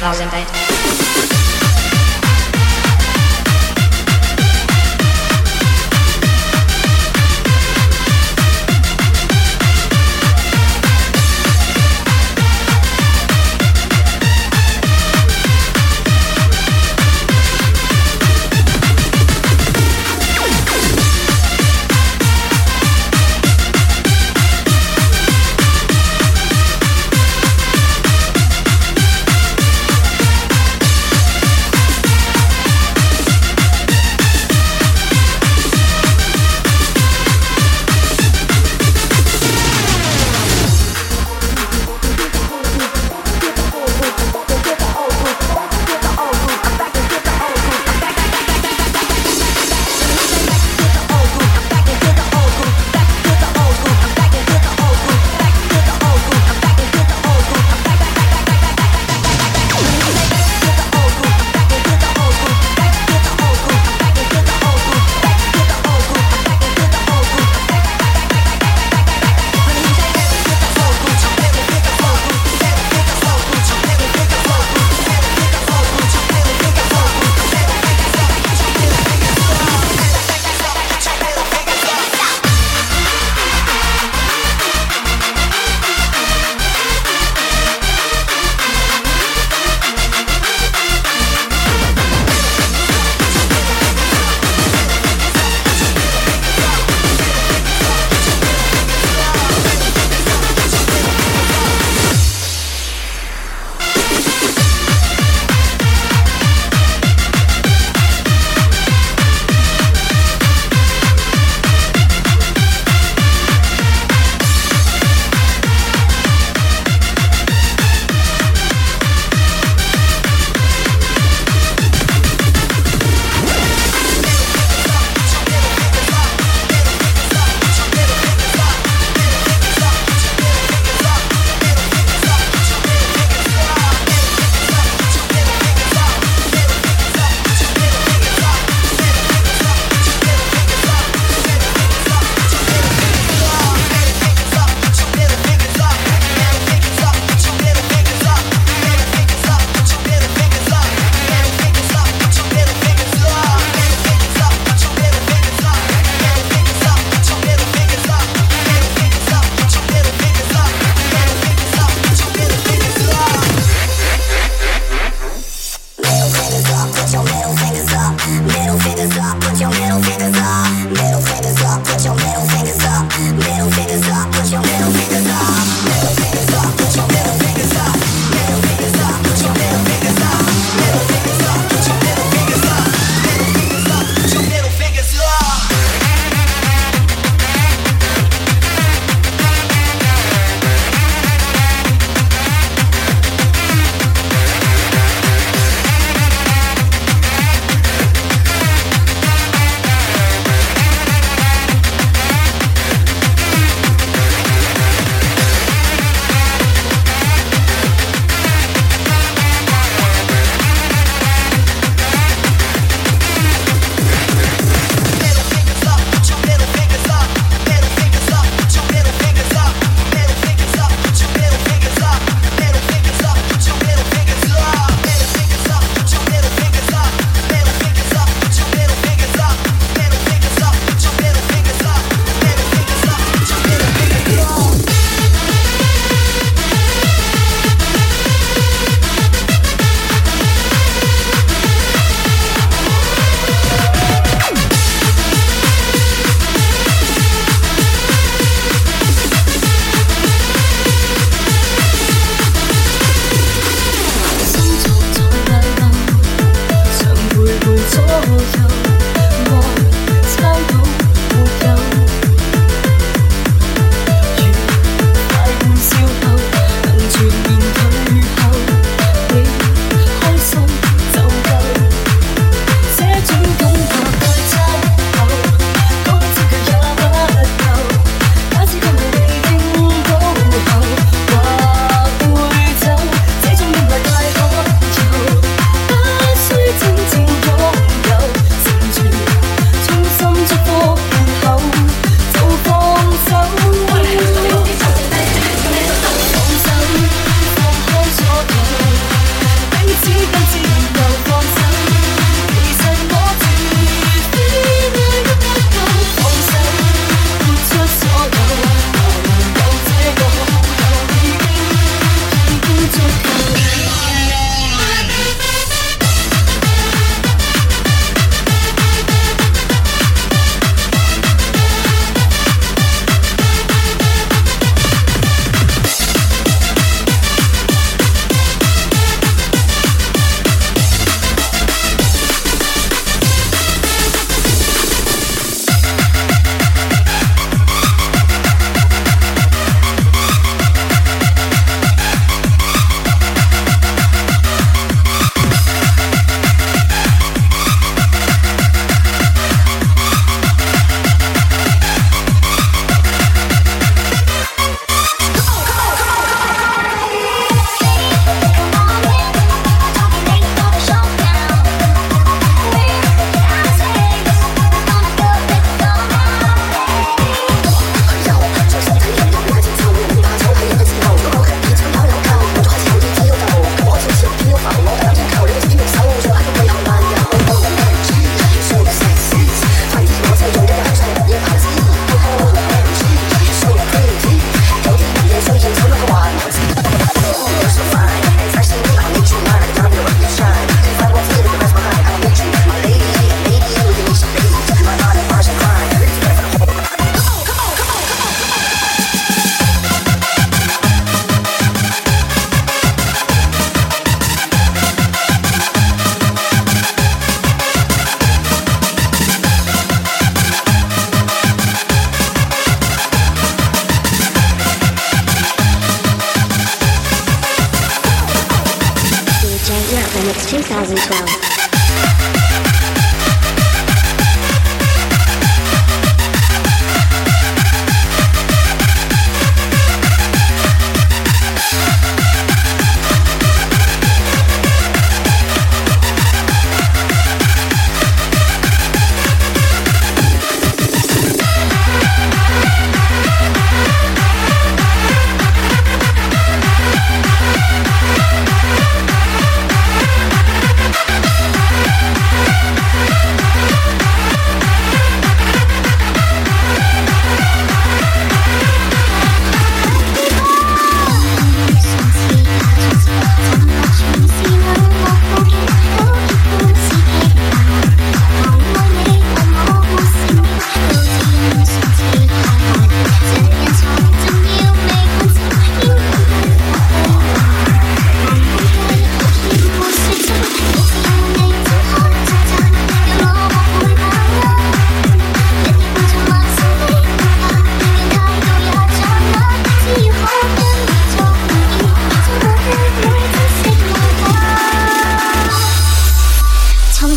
2008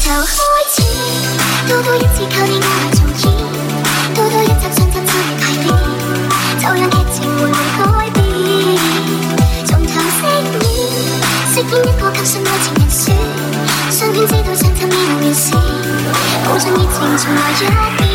头开始多多一次靠你我。来重演多多一集上集就如排练就让剧情缓缓改变从头饰演饰演一个更信爱情人选相恋之道上集未能完事，补尽热情重来一遍